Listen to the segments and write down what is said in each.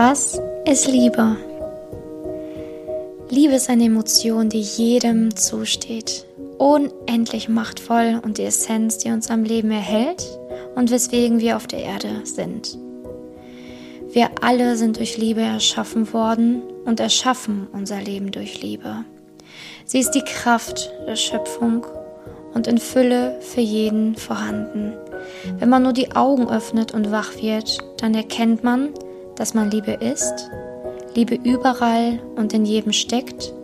Was ist Liebe? Liebe ist eine Emotion, die jedem zusteht. Unendlich machtvoll und die Essenz, die uns am Leben erhält und weswegen wir auf der Erde sind. Wir alle sind durch Liebe erschaffen worden und erschaffen unser Leben durch Liebe. Sie ist die Kraft der Schöpfung und in Fülle für jeden vorhanden. Wenn man nur die Augen öffnet und wach wird, dann erkennt man, dass man Liebe ist, Liebe überall und in jedem steckt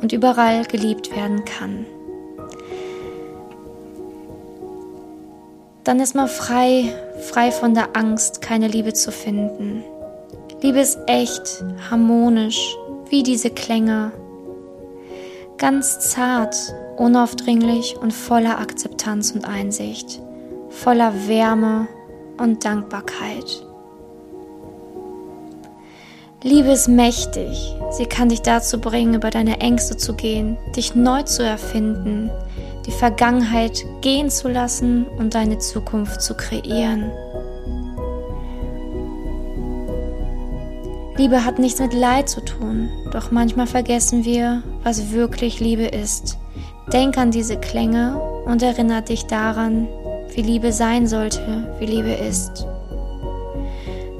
und überall geliebt werden kann. Dann ist man frei, frei von der Angst, keine Liebe zu finden. Liebe ist echt, harmonisch, wie diese Klänge. Ganz zart, unaufdringlich und voller Akzeptanz und Einsicht, voller Wärme und Dankbarkeit. Liebe ist mächtig. Sie kann dich dazu bringen, über deine Ängste zu gehen, dich neu zu erfinden, die Vergangenheit gehen zu lassen und deine Zukunft zu kreieren. Liebe hat nichts mit Leid zu tun, doch manchmal vergessen wir, was wirklich Liebe ist. Denk an diese Klänge und erinnere dich daran, wie Liebe sein sollte, wie Liebe ist.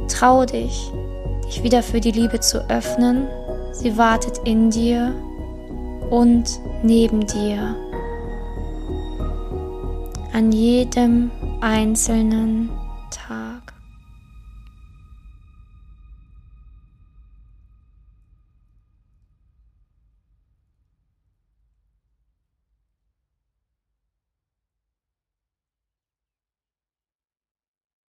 Trau dich, dich wieder für die Liebe zu öffnen. Sie wartet in dir und neben dir. An jedem einzelnen Tag.